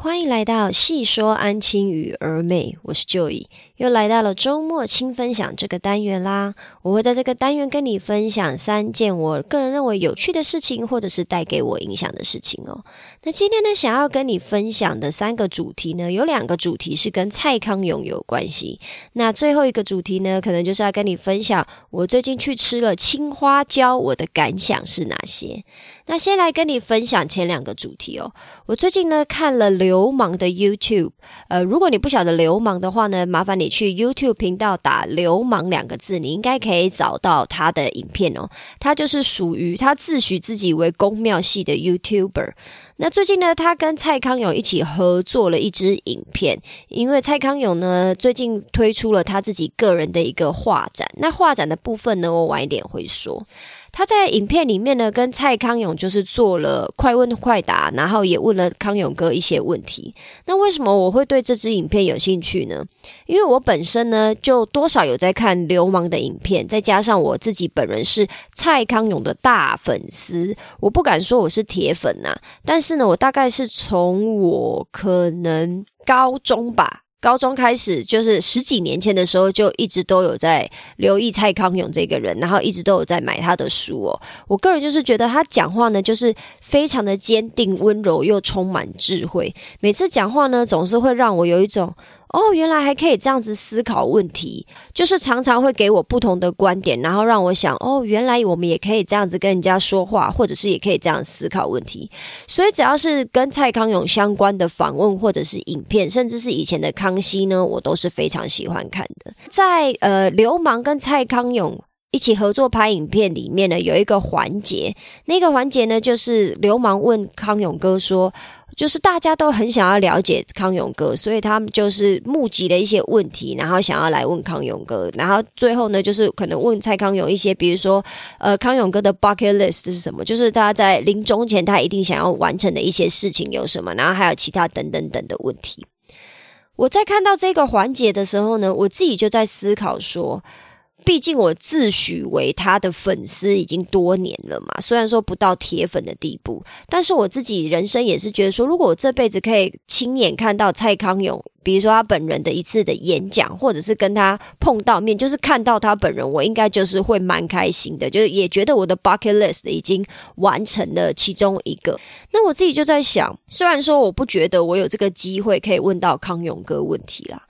欢迎来到细说安亲与儿美，我是 Joy，又来到了周末轻分享这个单元啦。我会在这个单元跟你分享三件我个人认为有趣的事情，或者是带给我影响的事情哦。那今天呢，想要跟你分享的三个主题呢，有两个主题是跟蔡康永有关系。那最后一个主题呢，可能就是要跟你分享我最近去吃了青花椒，我的感想是哪些。那先来跟你分享前两个主题哦。我最近呢看了流氓的 YouTube，呃，如果你不晓得流氓的话呢，麻烦你去 YouTube 频道打“流氓”两个字，你应该可以找到他的影片哦。他就是属于他自诩自己为公庙系的 YouTuber。那最近呢，他跟蔡康永一起合作了一支影片，因为蔡康永呢最近推出了他自己个人的一个画展。那画展的部分呢，我晚一点会说。他在影片里面呢，跟蔡康永就是做了快问快答，然后也问了康永哥一些问题。那为什么我会对这支影片有兴趣呢？因为我本身呢，就多少有在看流氓的影片，再加上我自己本人是蔡康永的大粉丝，我不敢说我是铁粉呐，但是是呢，我大概是从我可能高中吧。高中开始就是十几年前的时候，就一直都有在留意蔡康永这个人，然后一直都有在买他的书哦。我个人就是觉得他讲话呢，就是非常的坚定、温柔又充满智慧，每次讲话呢，总是会让我有一种。哦，原来还可以这样子思考问题，就是常常会给我不同的观点，然后让我想，哦，原来我们也可以这样子跟人家说话，或者是也可以这样思考问题。所以只要是跟蔡康永相关的访问或者是影片，甚至是以前的康熙呢，我都是非常喜欢看的。在呃，流氓跟蔡康永一起合作拍影片里面呢，有一个环节，那个环节呢，就是流氓问康永哥说。就是大家都很想要了解康永哥，所以他们就是募集了一些问题，然后想要来问康永哥，然后最后呢，就是可能问蔡康永一些，比如说，呃，康永哥的 bucket list 是什么？就是他在临终前他一定想要完成的一些事情有什么？然后还有其他等等等的问题。我在看到这个环节的时候呢，我自己就在思考说。毕竟我自诩为他的粉丝已经多年了嘛，虽然说不到铁粉的地步，但是我自己人生也是觉得说，如果我这辈子可以亲眼看到蔡康永，比如说他本人的一次的演讲，或者是跟他碰到面，就是看到他本人，我应该就是会蛮开心的，就是也觉得我的 bucket list 已经完成了其中一个。那我自己就在想，虽然说我不觉得我有这个机会可以问到康永哥问题啦。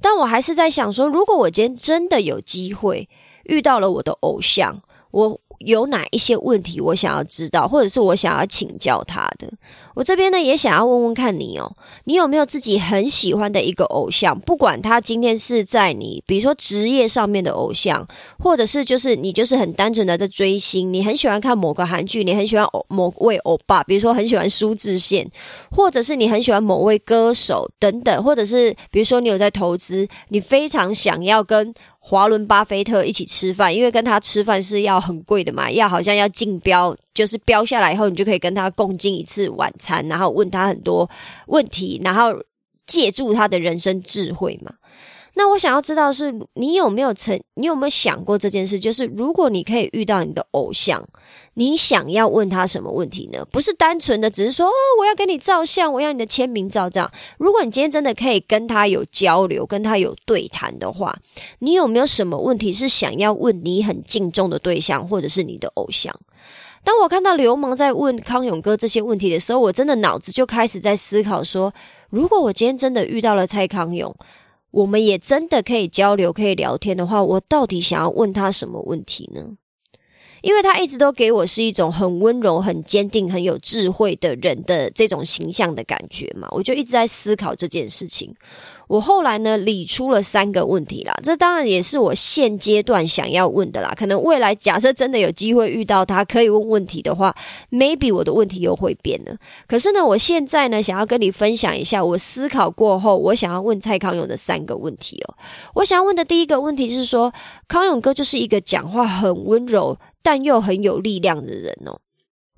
但我还是在想说，如果我今天真的有机会遇到了我的偶像，我。有哪一些问题我想要知道，或者是我想要请教他的？我这边呢也想要问问看你哦，你有没有自己很喜欢的一个偶像？不管他今天是在你，比如说职业上面的偶像，或者是就是你就是很单纯的在追星，你很喜欢看某个韩剧，你很喜欢某位欧巴，比如说很喜欢苏志燮，或者是你很喜欢某位歌手等等，或者是比如说你有在投资，你非常想要跟。华伦巴菲特一起吃饭，因为跟他吃饭是要很贵的嘛，要好像要竞标，就是标下来以后，你就可以跟他共进一次晚餐，然后问他很多问题，然后借助他的人生智慧嘛。那我想要知道是，你有没有曾，你有没有想过这件事？就是如果你可以遇到你的偶像，你想要问他什么问题呢？不是单纯的只是说哦，我要跟你照相，我要你的签名照这样。如果你今天真的可以跟他有交流，跟他有对谈的话，你有没有什么问题是想要问你很敬重的对象，或者是你的偶像？当我看到流氓在问康永哥这些问题的时候，我真的脑子就开始在思考说，如果我今天真的遇到了蔡康永。我们也真的可以交流、可以聊天的话，我到底想要问他什么问题呢？因为他一直都给我是一种很温柔、很坚定、很有智慧的人的这种形象的感觉嘛，我就一直在思考这件事情。我后来呢理出了三个问题啦，这当然也是我现阶段想要问的啦。可能未来假设真的有机会遇到他可以问问题的话，maybe 我的问题又会变了。可是呢，我现在呢想要跟你分享一下我思考过后我想要问蔡康永的三个问题哦。我想要问的第一个问题是说，康永哥就是一个讲话很温柔但又很有力量的人哦。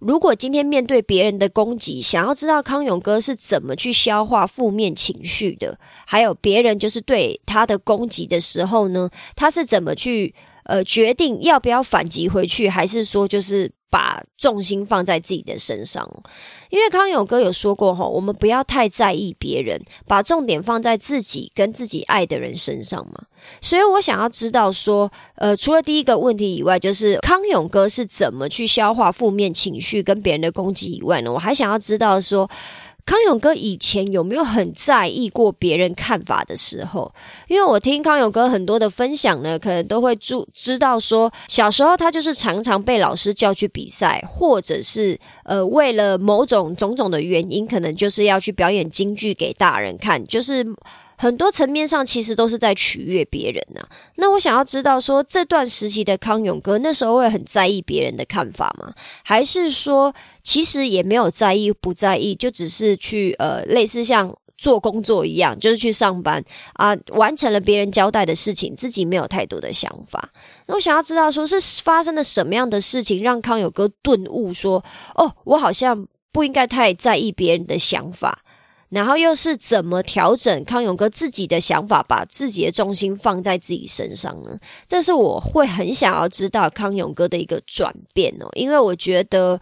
如果今天面对别人的攻击，想要知道康永哥是怎么去消化负面情绪的，还有别人就是对他的攻击的时候呢，他是怎么去呃决定要不要反击回去，还是说就是把重心放在自己的身上，因为康永哥有说过哈，我们不要太在意别人，把重点放在自己跟自己爱的人身上嘛。所以我想要知道说，呃，除了第一个问题以外，就是康永哥是怎么去消化负面情绪跟别人的攻击以外呢？我还想要知道说。康永哥以前有没有很在意过别人看法的时候？因为我听康永哥很多的分享呢，可能都会注知道说，小时候他就是常常被老师叫去比赛，或者是呃为了某种种种的原因，可能就是要去表演京剧给大人看，就是。很多层面上其实都是在取悦别人呐。那我想要知道说，这段时期的康永哥那时候会很在意别人的看法吗？还是说其实也没有在意不在意，就只是去呃类似像做工作一样，就是去上班啊，完成了别人交代的事情，自己没有太多的想法。那我想要知道说，是发生了什么样的事情让康永哥顿悟说，哦，我好像不应该太在意别人的想法。然后又是怎么调整康永哥自己的想法，把自己的重心放在自己身上呢？这是我会很想要知道康永哥的一个转变哦，因为我觉得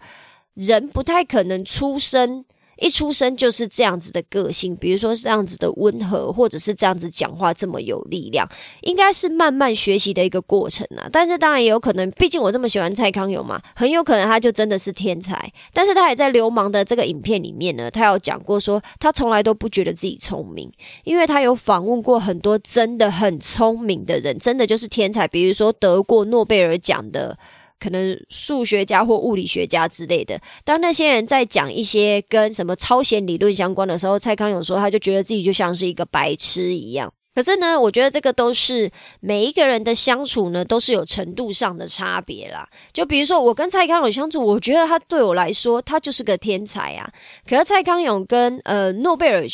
人不太可能出生。一出生就是这样子的个性，比如说这样子的温和，或者是这样子讲话这么有力量，应该是慢慢学习的一个过程啊。但是当然也有可能，毕竟我这么喜欢蔡康永嘛，很有可能他就真的是天才。但是他也在流氓的这个影片里面呢，他有讲过说，他从来都不觉得自己聪明，因为他有访问过很多真的很聪明的人，真的就是天才，比如说得过诺贝尔奖的。可能数学家或物理学家之类的，当那些人在讲一些跟什么超弦理论相关的时候，蔡康永说他就觉得自己就像是一个白痴一样。可是呢，我觉得这个都是每一个人的相处呢，都是有程度上的差别啦。就比如说我跟蔡康永相处，我觉得他对我来说他就是个天才啊。可是蔡康永跟呃诺贝尔。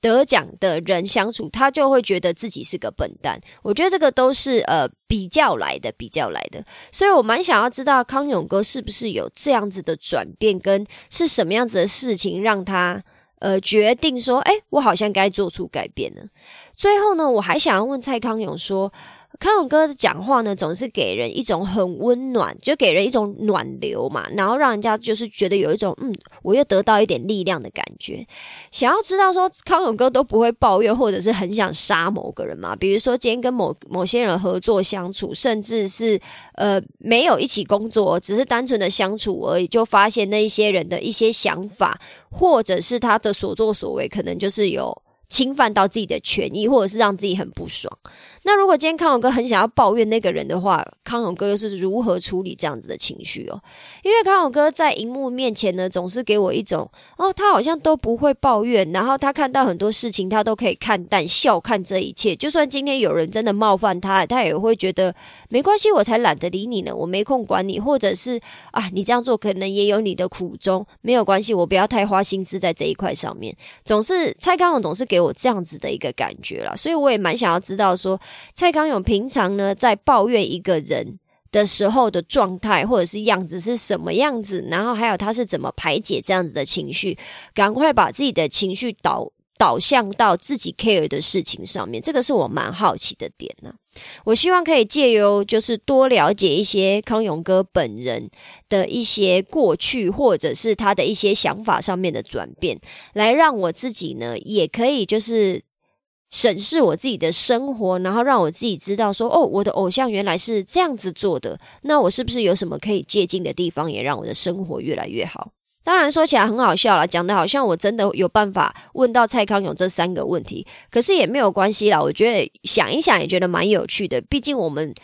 得奖的人相处，他就会觉得自己是个笨蛋。我觉得这个都是呃比较来的，比较来的。所以我蛮想要知道康永哥是不是有这样子的转变，跟是什么样子的事情让他呃决定说，哎，我好像该做出改变了。最后呢，我还想要问蔡康永说。康永哥的讲话呢，总是给人一种很温暖，就给人一种暖流嘛，然后让人家就是觉得有一种嗯，我又得到一点力量的感觉。想要知道说康永哥都不会抱怨，或者是很想杀某个人嘛？比如说今天跟某某些人合作相处，甚至是呃没有一起工作，只是单纯的相处而已，就发现那一些人的一些想法，或者是他的所作所为，可能就是有。侵犯到自己的权益，或者是让自己很不爽。那如果今天康永哥很想要抱怨那个人的话，康永哥又是如何处理这样子的情绪哦？因为康永哥在荧幕面前呢，总是给我一种哦，他好像都不会抱怨，然后他看到很多事情，他都可以看淡、笑看这一切。就算今天有人真的冒犯他，他也会觉得没关系，我才懒得理你呢，我没空管你，或者是啊，你这样做可能也有你的苦衷，没有关系，我不要太花心思在这一块上面。总是蔡康永总是给我这样子的一个感觉了，所以我也蛮想要知道说。蔡康永平常呢，在抱怨一个人的时候的状态或者是样子是什么样子，然后还有他是怎么排解这样子的情绪，赶快把自己的情绪导导向到自己 care 的事情上面，这个是我蛮好奇的点呢。我希望可以借由就是多了解一些康永哥本人的一些过去，或者是他的一些想法上面的转变，来让我自己呢也可以就是。审视我自己的生活，然后让我自己知道说，哦，我的偶像原来是这样子做的，那我是不是有什么可以借鉴的地方，也让我的生活越来越好？当然说起来很好笑了，讲的好像我真的有办法问到蔡康永这三个问题，可是也没有关系啦。我觉得想一想也觉得蛮有趣的，毕竟我们。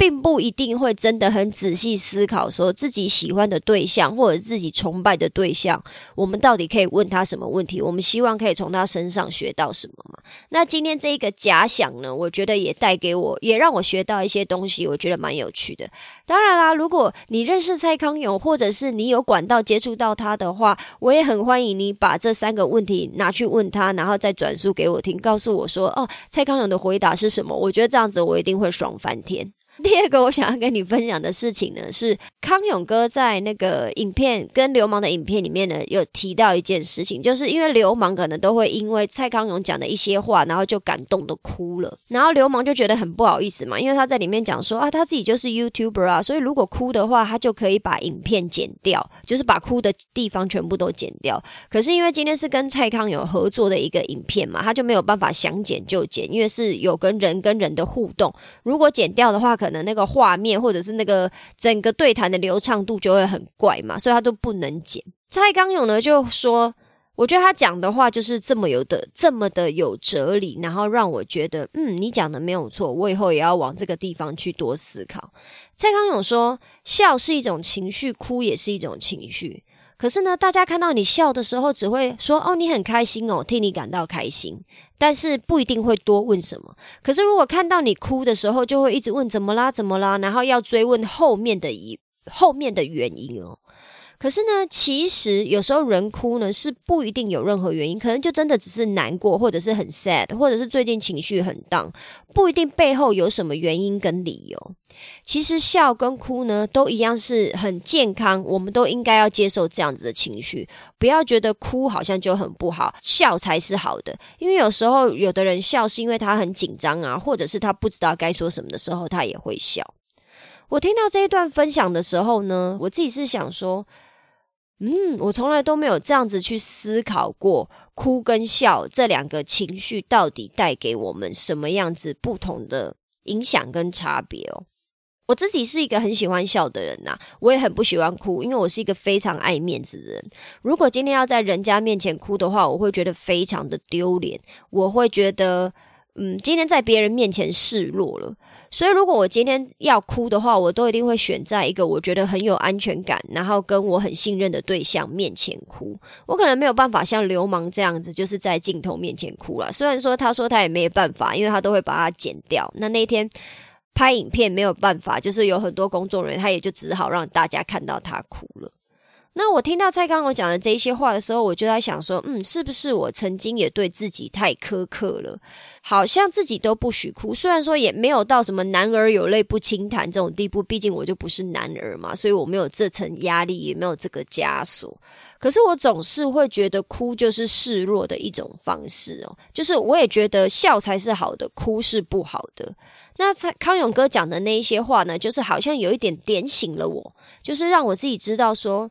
并不一定会真的很仔细思考，说自己喜欢的对象或者自己崇拜的对象，我们到底可以问他什么问题？我们希望可以从他身上学到什么嘛？那今天这一个假想呢，我觉得也带给我，也让我学到一些东西，我觉得蛮有趣的。当然啦，如果你认识蔡康永，或者是你有管道接触到他的话，我也很欢迎你把这三个问题拿去问他，然后再转述给我听，告诉我说哦，蔡康永的回答是什么？我觉得这样子我一定会爽翻天。第二个我想要跟你分享的事情呢，是康永哥在那个影片跟流氓的影片里面呢，有提到一件事情，就是因为流氓可能都会因为蔡康永讲的一些话，然后就感动的哭了，然后流氓就觉得很不好意思嘛，因为他在里面讲说啊，他自己就是 YouTuber 啊，所以如果哭的话，他就可以把影片剪掉，就是把哭的地方全部都剪掉。可是因为今天是跟蔡康永合作的一个影片嘛，他就没有办法想剪就剪，因为是有跟人跟人的互动，如果剪掉的话，可能那个画面或者是那个整个对谈的流畅度就会很怪嘛，所以他都不能剪。蔡康永呢就说，我觉得他讲的话就是这么有的这么的有哲理，然后让我觉得，嗯，你讲的没有错，我以后也要往这个地方去多思考。蔡康永说，笑是一种情绪，哭也是一种情绪。可是呢，大家看到你笑的时候，只会说：“哦，你很开心哦，替你感到开心。”但是不一定会多问什么。可是如果看到你哭的时候，就会一直问怎么啦，怎么啦，然后要追问后面的一后面的原因哦。可是呢，其实有时候人哭呢是不一定有任何原因，可能就真的只是难过，或者是很 sad，或者是最近情绪很 down，不一定背后有什么原因跟理由。其实笑跟哭呢都一样是很健康，我们都应该要接受这样子的情绪，不要觉得哭好像就很不好，笑才是好的。因为有时候有的人笑是因为他很紧张啊，或者是他不知道该说什么的时候，他也会笑。我听到这一段分享的时候呢，我自己是想说。嗯，我从来都没有这样子去思考过，哭跟笑这两个情绪到底带给我们什么样子不同的影响跟差别哦。我自己是一个很喜欢笑的人呐，我也很不喜欢哭，因为我是一个非常爱面子的人。如果今天要在人家面前哭的话，我会觉得非常的丢脸，我会觉得，嗯，今天在别人面前示弱了。所以，如果我今天要哭的话，我都一定会选在一个我觉得很有安全感，然后跟我很信任的对象面前哭。我可能没有办法像流氓这样子，就是在镜头面前哭了。虽然说他说他也没办法，因为他都会把它剪掉。那那天拍影片没有办法，就是有很多工作人员，他也就只好让大家看到他哭了。那我听到蔡康永讲的这一些话的时候，我就在想说，嗯，是不是我曾经也对自己太苛刻了？好像自己都不许哭，虽然说也没有到什么男儿有泪不轻弹这种地步，毕竟我就不是男儿嘛，所以我没有这层压力，也没有这个枷锁。可是我总是会觉得哭就是示弱的一种方式哦，就是我也觉得笑才是好的，哭是不好的。那蔡康永哥讲的那一些话呢，就是好像有一点点醒了我，就是让我自己知道说。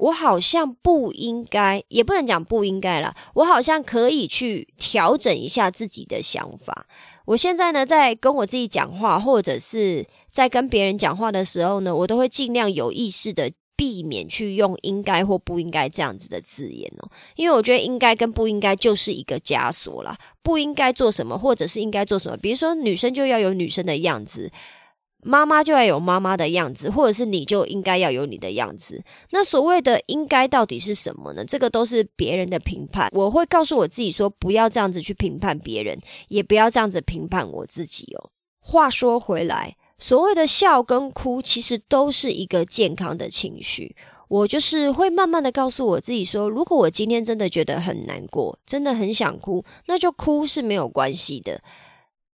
我好像不应该，也不能讲不应该了。我好像可以去调整一下自己的想法。我现在呢，在跟我自己讲话，或者是在跟别人讲话的时候呢，我都会尽量有意识的避免去用“应该”或“不应该”这样子的字眼哦。因为我觉得“应该”跟“不应该”就是一个枷锁啦。不应该做什么，或者是应该做什么。比如说，女生就要有女生的样子。妈妈就要有妈妈的样子，或者是你就应该要有你的样子。那所谓的应该到底是什么呢？这个都是别人的评判。我会告诉我自己说，不要这样子去评判别人，也不要这样子评判我自己哦。话说回来，所谓的笑跟哭，其实都是一个健康的情绪。我就是会慢慢的告诉我自己说，如果我今天真的觉得很难过，真的很想哭，那就哭是没有关系的。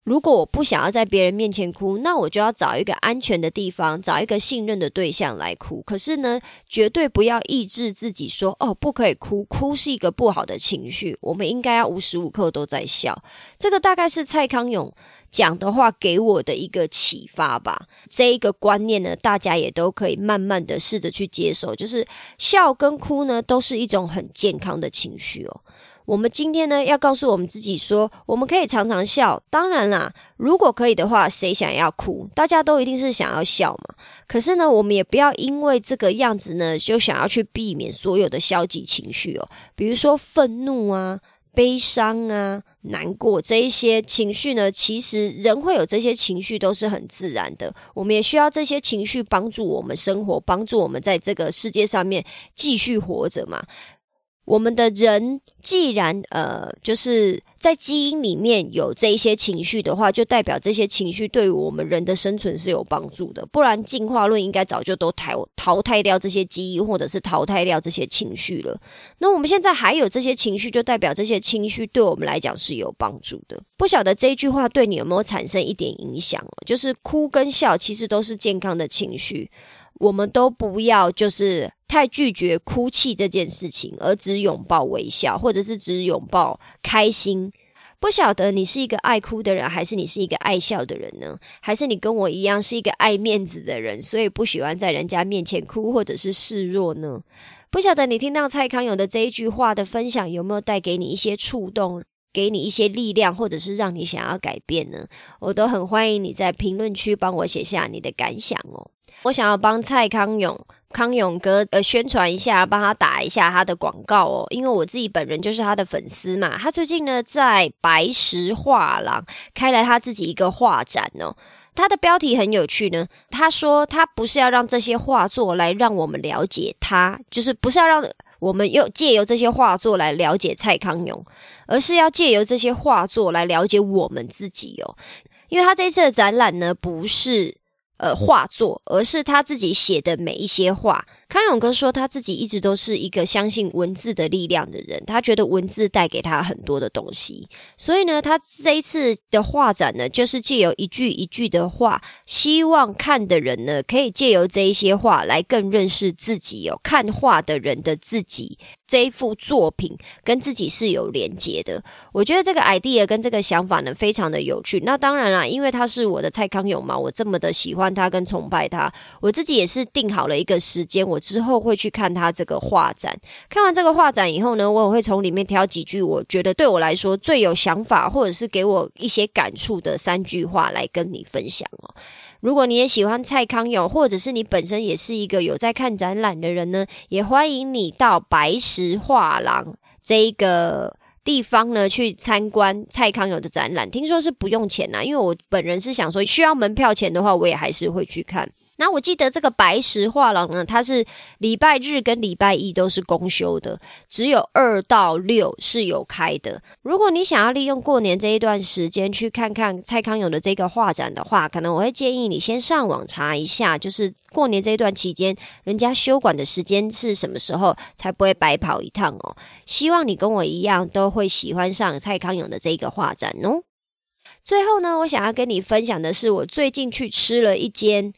如果我不想要在别人面前哭，那我就要找一个安全的地方，找一个信任的对象来哭。可是呢，绝对不要抑制自己说哦，不可以哭，哭是一个不好的情绪。我们应该要无时无刻都在笑。这个大概是蔡康永讲的话给我的一个启发吧。这一个观念呢，大家也都可以慢慢的试着去接受，就是笑跟哭呢，都是一种很健康的情绪哦。我们今天呢，要告诉我们自己说，我们可以常常笑。当然啦，如果可以的话，谁想要哭？大家都一定是想要笑嘛。可是呢，我们也不要因为这个样子呢，就想要去避免所有的消极情绪哦。比如说愤怒啊、悲伤啊、难过这一些情绪呢，其实人会有这些情绪都是很自然的。我们也需要这些情绪帮助我们生活，帮助我们在这个世界上面继续活着嘛。我们的人既然呃，就是在基因里面有这一些情绪的话，就代表这些情绪对于我们人的生存是有帮助的。不然进化论应该早就都淘淘汰掉这些基因，或者是淘汰掉这些情绪了。那我们现在还有这些情绪，就代表这些情绪对我们来讲是有帮助的。不晓得这一句话对你有没有产生一点影响？就是哭跟笑其实都是健康的情绪。我们都不要就是太拒绝哭泣这件事情，而只拥抱微笑，或者是只拥抱开心。不晓得你是一个爱哭的人，还是你是一个爱笑的人呢？还是你跟我一样是一个爱面子的人，所以不喜欢在人家面前哭，或者是示弱呢？不晓得你听到蔡康永的这一句话的分享，有没有带给你一些触动，给你一些力量，或者是让你想要改变呢？我都很欢迎你在评论区帮我写下你的感想哦。我想要帮蔡康永康永哥呃宣传一下，帮他打一下他的广告哦，因为我自己本人就是他的粉丝嘛。他最近呢在白石画廊开了他自己一个画展哦，他的标题很有趣呢。他说他不是要让这些画作来让我们了解他，就是不是要让我们又借由这些画作来了解蔡康永，而是要借由这些画作来了解我们自己哦。因为他这次的展览呢不是。呃，画作，而是他自己写的每一些话。康永哥说，他自己一直都是一个相信文字的力量的人，他觉得文字带给他很多的东西。所以呢，他这一次的画展呢，就是借由一句一句的话，希望看的人呢，可以借由这一些话来更认识自己哦。看画的人的自己，这一幅作品跟自己是有连接的。我觉得这个 idea 跟这个想法呢，非常的有趣。那当然啦，因为他是我的蔡康永嘛，我这么的喜欢他跟崇拜他，我自己也是定好了一个时间我。之后会去看他这个画展，看完这个画展以后呢，我也会从里面挑几句我觉得对我来说最有想法，或者是给我一些感触的三句话来跟你分享哦。如果你也喜欢蔡康永，或者是你本身也是一个有在看展览的人呢，也欢迎你到白石画廊这一个地方呢去参观蔡康永的展览。听说是不用钱呐，因为我本人是想说需要门票钱的话，我也还是会去看。那我记得这个白石画廊呢，它是礼拜日跟礼拜一都是公休的，只有二到六是有开的。如果你想要利用过年这一段时间去看看蔡康永的这个画展的话，可能我会建议你先上网查一下，就是过年这一段期间，人家休馆的时间是什么时候，才不会白跑一趟哦。希望你跟我一样都会喜欢上蔡康永的这个画展哦。最后呢，我想要跟你分享的是，我最近去吃了一间。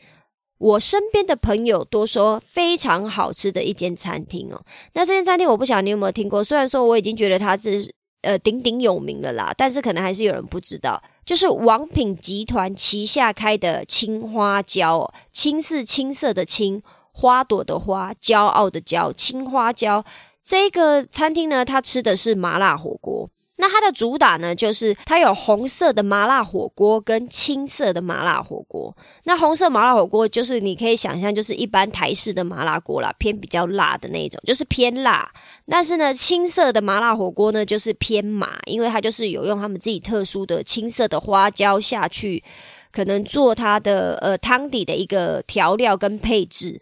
我身边的朋友都说非常好吃的一间餐厅哦，那这间餐厅我不晓得你有没有听过，虽然说我已经觉得它是呃鼎鼎有名了啦，但是可能还是有人不知道，就是王品集团旗下开的青花椒哦，青是青色的青，花朵的花，骄傲的骄，青花椒。这个餐厅呢，它吃的是麻辣火锅。那它的主打呢，就是它有红色的麻辣火锅跟青色的麻辣火锅。那红色麻辣火锅就是你可以想象，就是一般台式的麻辣锅啦，偏比较辣的那种，就是偏辣。但是呢，青色的麻辣火锅呢，就是偏麻，因为它就是有用他们自己特殊的青色的花椒下去，可能做它的呃汤底的一个调料跟配置。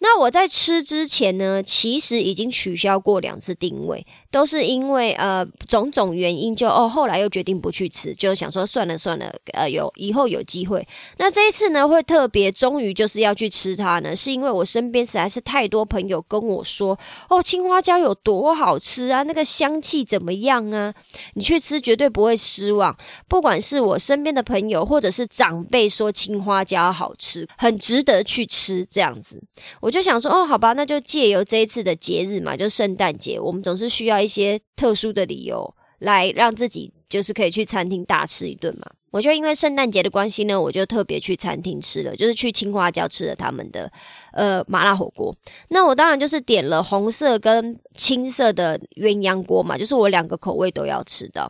那我在吃之前呢，其实已经取消过两次定位。都是因为呃种种原因，就哦后来又决定不去吃，就想说算了算了，呃有以后有机会。那这一次呢，会特别终于就是要去吃它呢，是因为我身边实在是太多朋友跟我说，哦青花椒有多好吃啊，那个香气怎么样啊？你去吃绝对不会失望。不管是我身边的朋友，或者是长辈说青花椒好吃，很值得去吃这样子，我就想说哦好吧，那就借由这一次的节日嘛，就圣诞节，我们总是需要。一些特殊的理由来让自己就是可以去餐厅大吃一顿嘛？我就因为圣诞节的关系呢，我就特别去餐厅吃了，就是去青花椒吃了他们的呃麻辣火锅。那我当然就是点了红色跟青色的鸳鸯锅嘛，就是我两个口味都要吃的。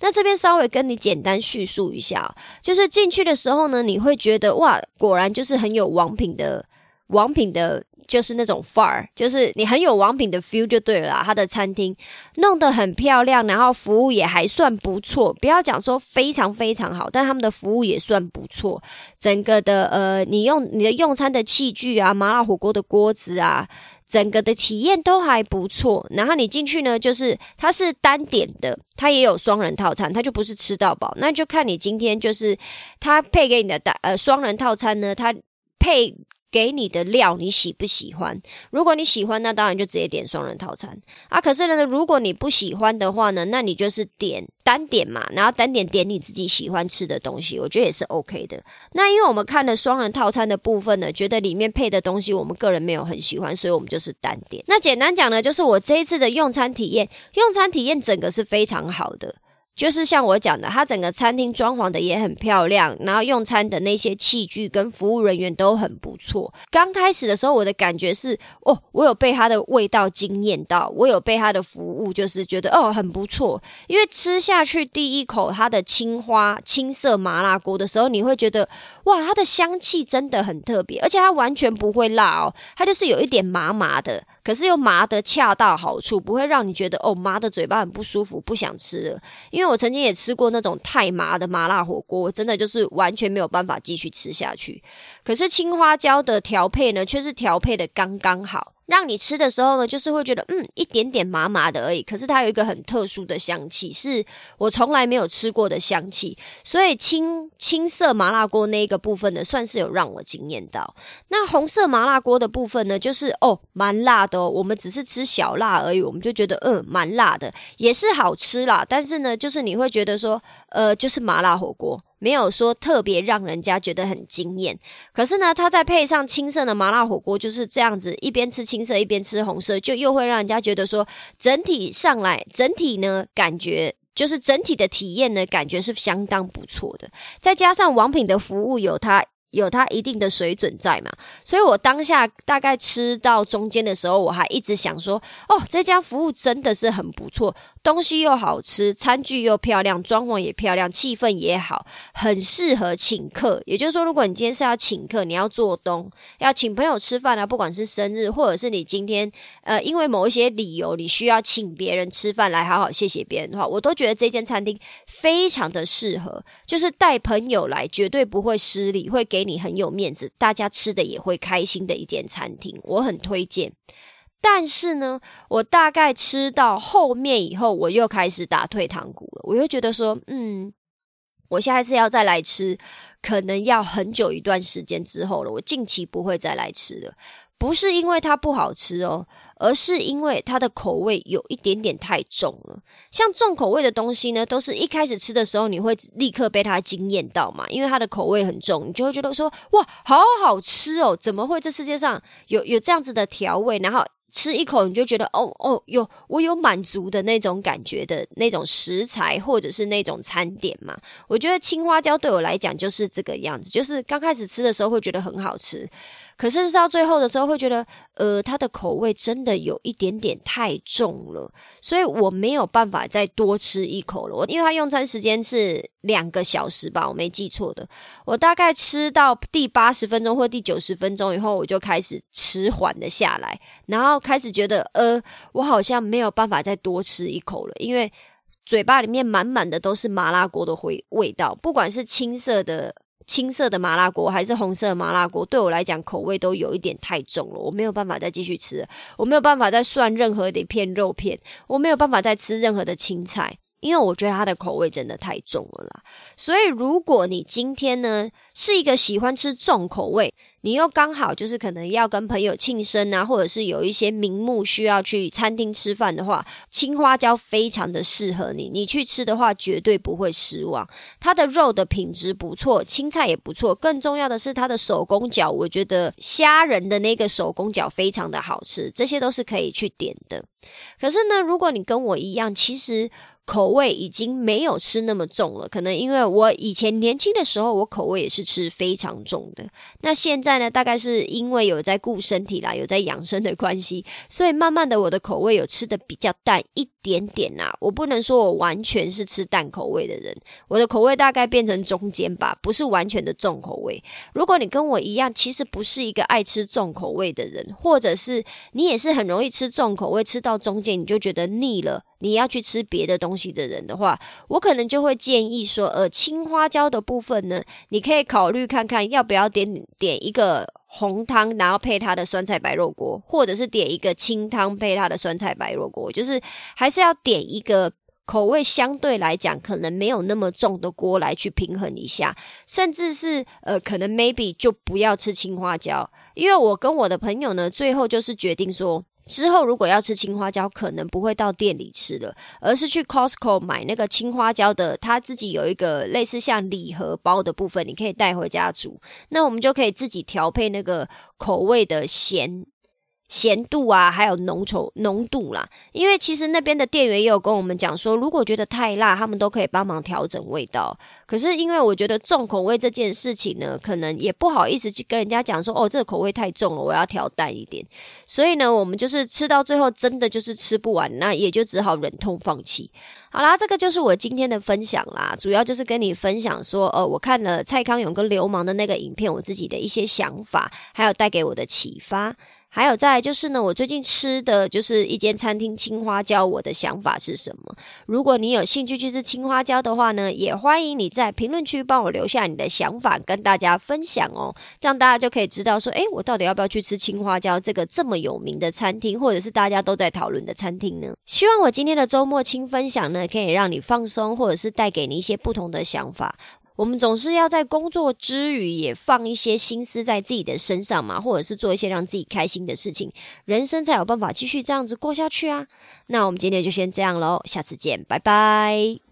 那这边稍微跟你简单叙述一下，就是进去的时候呢，你会觉得哇，果然就是很有王品的王品的。就是那种范儿，就是你很有王品的 feel 就对了。他的餐厅弄得很漂亮，然后服务也还算不错。不要讲说非常非常好，但他们的服务也算不错。整个的呃，你用你的用餐的器具啊，麻辣火锅的锅子啊。整个的体验都还不错。然后你进去呢，就是它是单点的，它也有双人套餐，它就不是吃到饱。那就看你今天就是它配给你的单呃双人套餐呢，它配。给你的料你喜不喜欢？如果你喜欢，那当然就直接点双人套餐啊。可是呢，如果你不喜欢的话呢，那你就是点单点嘛，然后单点点你自己喜欢吃的东西，我觉得也是 OK 的。那因为我们看了双人套餐的部分呢，觉得里面配的东西我们个人没有很喜欢，所以我们就是单点。那简单讲呢，就是我这一次的用餐体验，用餐体验整个是非常好的。就是像我讲的，它整个餐厅装潢的也很漂亮，然后用餐的那些器具跟服务人员都很不错。刚开始的时候，我的感觉是，哦，我有被它的味道惊艳到，我有被它的服务，就是觉得哦很不错。因为吃下去第一口它的青花青色麻辣锅的时候，你会觉得哇，它的香气真的很特别，而且它完全不会辣哦，它就是有一点麻麻的。可是又麻的恰到好处，不会让你觉得哦麻的嘴巴很不舒服，不想吃了。因为我曾经也吃过那种太麻的麻辣火锅，我真的就是完全没有办法继续吃下去。可是青花椒的调配呢，却是调配的刚刚好。让你吃的时候呢，就是会觉得嗯，一点点麻麻的而已。可是它有一个很特殊的香气，是我从来没有吃过的香气。所以青青色麻辣锅那一个部分呢，算是有让我惊艳到。那红色麻辣锅的部分呢，就是哦，蛮辣的哦。我们只是吃小辣而已，我们就觉得嗯，蛮辣的，也是好吃啦。但是呢，就是你会觉得说，呃，就是麻辣火锅。没有说特别让人家觉得很惊艳，可是呢，它再配上青色的麻辣火锅，就是这样子，一边吃青色一边吃红色，就又会让人家觉得说，整体上来，整体呢感觉就是整体的体验呢，感觉是相当不错的。再加上王品的服务有它有它一定的水准在嘛，所以我当下大概吃到中间的时候，我还一直想说，哦，这家服务真的是很不错。东西又好吃，餐具又漂亮，装潢也漂亮，气氛也好，很适合请客。也就是说，如果你今天是要请客，你要做东，要请朋友吃饭啊，不管是生日，或者是你今天呃因为某一些理由，你需要请别人吃饭来好好谢谢别人的话，我都觉得这间餐厅非常的适合，就是带朋友来绝对不会失礼，会给你很有面子，大家吃的也会开心的一间餐厅，我很推荐。但是呢，我大概吃到后面以后，我又开始打退堂鼓了。我又觉得说，嗯，我下一次要再来吃，可能要很久一段时间之后了。我近期不会再来吃了，不是因为它不好吃哦，而是因为它的口味有一点点太重了。像重口味的东西呢，都是一开始吃的时候，你会立刻被它惊艳到嘛，因为它的口味很重，你就会觉得说，哇，好好吃哦！怎么会这世界上有有这样子的调味？然后。吃一口你就觉得哦哦有我有满足的那种感觉的那种食材或者是那种餐点嘛？我觉得青花椒对我来讲就是这个样子，就是刚开始吃的时候会觉得很好吃。可是到最后的时候，会觉得，呃，它的口味真的有一点点太重了，所以我没有办法再多吃一口了。我因为它用餐时间是两个小时吧，我没记错的。我大概吃到第八十分钟或第九十分钟以后，我就开始迟缓的下来，然后开始觉得，呃，我好像没有办法再多吃一口了，因为嘴巴里面满满的都是麻辣锅的味味道，不管是青色的。青色的麻辣锅还是红色的麻辣锅，对我来讲口味都有一点太重了，我没有办法再继续吃，我没有办法再涮任何的一片肉片，我没有办法再吃任何的青菜。因为我觉得它的口味真的太重了啦，所以如果你今天呢是一个喜欢吃重口味，你又刚好就是可能要跟朋友庆生啊，或者是有一些名目需要去餐厅吃饭的话，青花椒非常的适合你。你去吃的话，绝对不会失望。它的肉的品质不错，青菜也不错，更重要的是它的手工饺，我觉得虾仁的那个手工饺非常的好吃，这些都是可以去点的。可是呢，如果你跟我一样，其实。口味已经没有吃那么重了，可能因为我以前年轻的时候，我口味也是吃非常重的。那现在呢，大概是因为有在顾身体啦，有在养生的关系，所以慢慢的我的口味有吃的比较淡一点点啦。我不能说我完全是吃淡口味的人，我的口味大概变成中间吧，不是完全的重口味。如果你跟我一样，其实不是一个爱吃重口味的人，或者是你也是很容易吃重口味，吃到中间你就觉得腻了。你要去吃别的东东西的人的话，我可能就会建议说，呃，青花椒的部分呢，你可以考虑看看要不要点点一个红汤，然后配它的酸菜白肉锅，或者是点一个清汤配它的酸菜白肉锅，就是还是要点一个口味相对来讲可能没有那么重的锅来去平衡一下，甚至是呃，可能 maybe 就不要吃青花椒，因为我跟我的朋友呢，最后就是决定说。之后，如果要吃青花椒，可能不会到店里吃了，而是去 Costco 买那个青花椒的，它自己有一个类似像礼盒包的部分，你可以带回家煮。那我们就可以自己调配那个口味的咸。咸度啊，还有浓稠浓度啦，因为其实那边的店员也有跟我们讲说，如果觉得太辣，他们都可以帮忙调整味道。可是因为我觉得重口味这件事情呢，可能也不好意思去跟人家讲说，哦，这个口味太重了，我要调淡一点。所以呢，我们就是吃到最后，真的就是吃不完，那也就只好忍痛放弃。好啦，这个就是我今天的分享啦，主要就是跟你分享说，呃，我看了蔡康永跟流氓的那个影片，我自己的一些想法，还有带给我的启发。还有再就是呢，我最近吃的就是一间餐厅青花椒，我的想法是什么？如果你有兴趣去吃青花椒的话呢，也欢迎你在评论区帮我留下你的想法，跟大家分享哦。这样大家就可以知道说，诶，我到底要不要去吃青花椒这个这么有名的餐厅，或者是大家都在讨论的餐厅呢？希望我今天的周末轻分享呢，可以让你放松，或者是带给你一些不同的想法。我们总是要在工作之余也放一些心思在自己的身上嘛，或者是做一些让自己开心的事情，人生才有办法继续这样子过下去啊。那我们今天就先这样喽，下次见，拜拜。